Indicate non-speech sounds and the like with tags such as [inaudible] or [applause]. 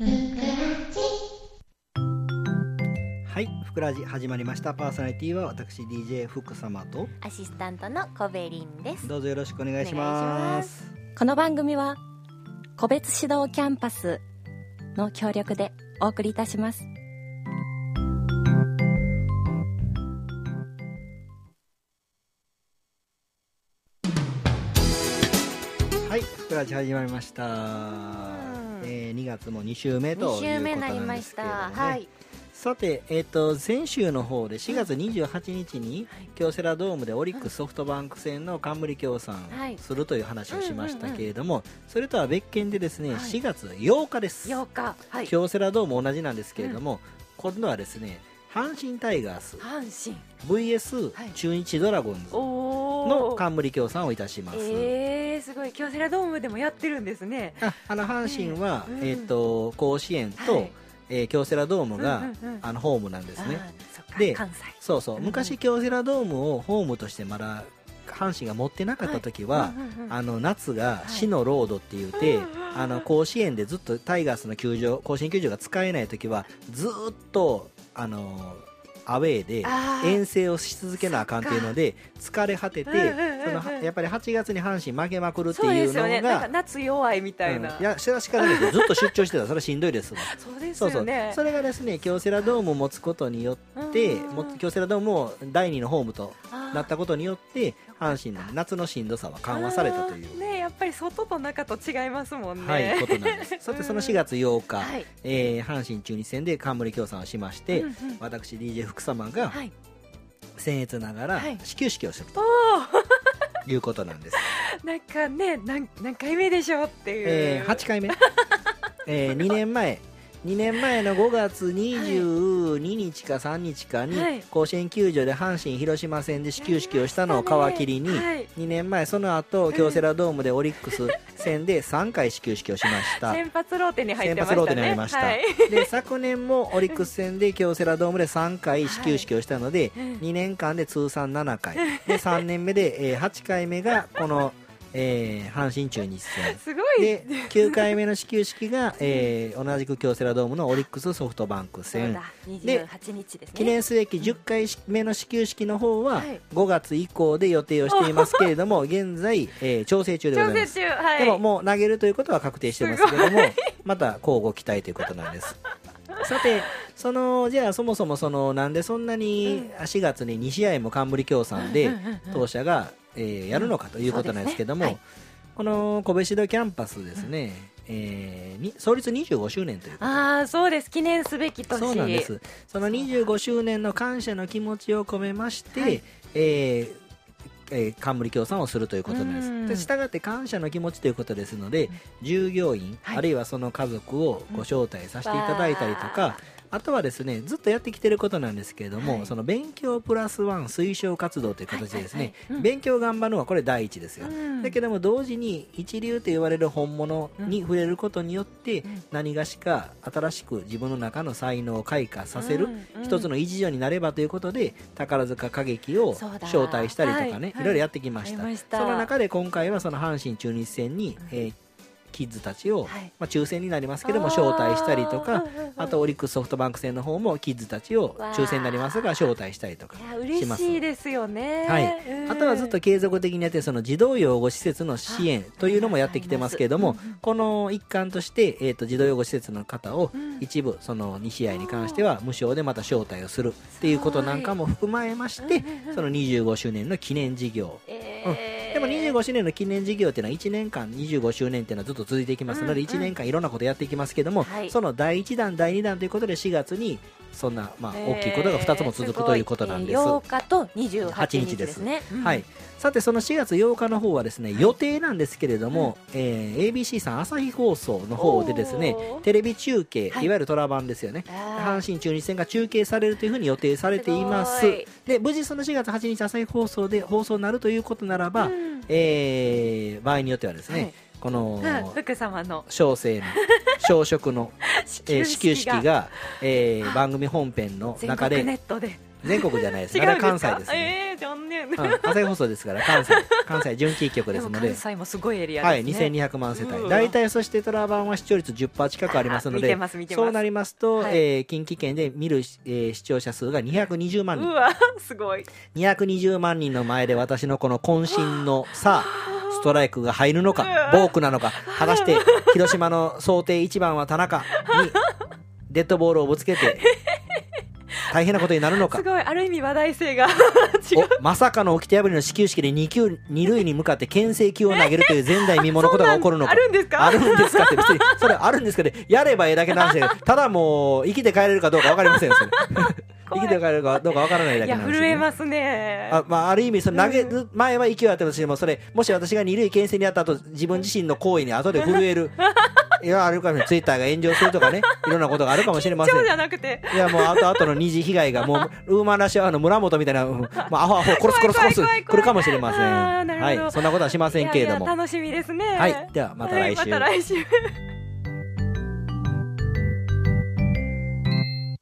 はい、ふくらじ始まりました。パーソナリティは私 DJ 福様とアシスタントのコベリンですどうぞよろしくお願いしお願いします。この番組は個別指導キャンパスの協力でお送りいたしますはい、ふくらじ始まりました。えー、2月も2週目ということ2週目になんですけれどもね。はい。さて、えっ、と先週の方で4月28日に京セラドームでオリックスソフトバンク戦の冠協賛はい。するという話をしましたけれども、それとは別件でですね、4月8日です。8日。はい。京セラドーム同じなんですけれども、今度はですね阪神タイガース。阪神。VS はい。中日ドラゴンズ。おの冠協賛をいたします、えー、すごい。京セラドームでもやってるんですね。ああの阪神は、うんえー、と甲子園と、はい。えー京セラドームが、うんうんうん。あのホームなんですね。でそうそう。うん。昔京セラドームをホームとしてまだ阪神が持ってなかった時は、うんうんうんあの夏が死のロードって言って、うんうんうん。あの甲子園でずっとタイガースの球場甲子園球場が使えない時はずっとあのアウェーで遠征をし続けなあかんっていうので疲れ果てて、そのやっぱり8月に阪神負けまくるっていうのですよね。なんかが、夏弱いみたいな、うん。いやそれは仕方ないですよ。[laughs] ずっと出張してたらそれはしんどいですわ。そうですよね。それがですね京セラドームを持つことによって京セラドームを第二のホームとなったことによって阪神の夏のしんどさは緩和されたというぱり外と中と違いますもんね。はい、ことなんです。[laughs] さて、その4月8日、はい。えー阪神中日戦で冠協賛をしまして、うんうん。私、DJ 福様がはい。僭越ながらはい。始球式をするおと [laughs] いうことなんです。ー [laughs] なんかね何何回目でしょうっていう、えー8回目、え2年前、2年前の5月22日か3日かに、はい。甲子園球場で阪神・広島戦で始球式をしたのを皮切りに、はい。2年前、その後京セラドームでオリックス戦で3回始球式をしました。[laughs] 先発ローテに入ってましたね。先発ローテになりました、はい。で昨年もオリックス戦で京セラドームで3回始球式をしたので、うん。2年間で通算7回。で3年目で、えー8回目がこの、えー阪神中日戦。[laughs] すごい。で9回目の始球式が、えー同じく京セラドームのオリックスソフトバンク戦。で28日ですね。記念すべき10回目の始球式の方ははい。5月以降で予定をしていますけれども [laughs] 現在、えー調整中でございます。中はい。でももう投げるということは確定してますけども [laughs] また交互期待ということなんです。さてそのじゃあそもそもそのなんでそんなに4月に2試合も冠協賛で当社が、えーやるのかということなんですけども、そうですね。この小部指導キャンパスですね、えーに創立25周年ということで。ああそうです。記念すべき年。そうなんです。その25周年の感謝の気持ちを込めまして、はい。えーえー冠協賛をするということなんです。したがって感謝の気持ちということですので従業員、はい。あるいはその家族をご招待させていただいたりとか、あとはですねずっとやってきてることなんですけれども、はい。その勉強プラスワン推奨活動という形でですね、はいはいはいうん。勉強頑張るのはこれ第一ですよ、うん。だけども同時に一流と言われる本物に触れることによってん。何がしか新しく自分の中の才能を開花させる一つの一助になればということで宝塚歌劇を招待したりとかね、はい。い。ろいろやってきました。ありました。その中で今回はその阪神中日戦に、えーキッズたちを、はい。まあ、抽選になりますけども招待したりとかあとオリックスソフトバンク戦の方もキッズたちを抽選になりますが招待したりとかします嬉しいですよね。はい、うんあとはずっと継続的にやってるその児童養護施設の支援というのもやってきてますけれども、この一環として、えー、と児童養護施設の方をうん。一部その2試合に関しては無償でまた招待をするっていうことなんかも含まえましてその25周年の記念事業。えーでも25周年の記念事業っていうのは1年間25周年っていうのはずっと続いていきますのでうんうん。1年間いろんなことやっていきますけどもはい。その第1弾第2弾ということで4月にそんなまあえー。大きいことが2つも続くということなんです。えー8日と28 8日日ですね、うん。はい、さてその4月8日の方はですね予定なんですけれども、えー ABC さん朝日放送の方でですねテレビ中継、はい。い、わゆるトラ版ですよね。阪神中日戦が中継されるというふうに予定されています。すで無事その4月8日朝日放送で放送になるということならば、うん。えー場合によってはですね、はい。このうん。福様の。小生の小食の、えー始球式がが、えー番組本編の全中で国ネットで全国じゃないです。[laughs] 違あれ関西ですね。ええ残念うん、朝日放送ですから、関西、関西準キー局でですもので関。西もすごいエリアはい、ですね2200万世帯。大体、そしてトラ版は視聴率10%近くありますのでそうなりますと、はいえー近畿圏で見る、えー視聴者数が220万人。うわすごい220万人の前で私のこの渾身のさあ、ストライクが入るのかボークなのか、果たして広島の想定1番は田中に [laughs] デッドボールをぶつけて、大変なことになるのか。す。ごいある意味話題性が違う。おまさかの掟破りの始球式で2球二塁に向かって牽制球を投げるという前代未聞のことが起こるのか。あるんですか？あるんですか？って別にそれあるんですけどやればええだけなんですよただもう生きて帰れるかどうか分かりませんよそれ生きて帰れるかどうか分からないだけなんですよ、ね、震えますね。あまあ、ある意味それ投げる前は勢いあったとしてもそれもし私が二塁牽制にあった後自分自身の行為に後で震える。[laughs] いやあるかもしれない。ツイッターが炎上するとかね。いろんなことがあるかもしれません。じゃなくていやもう後々の二次被害がもうウーマンラッシュアワーの村本みたいな、う [laughs] んもうアホアホ殺す殺す殺す来るかもしれませんはい。そんなことはしませんけれども。楽しみですね。はい。ではまた来週。はいまた来週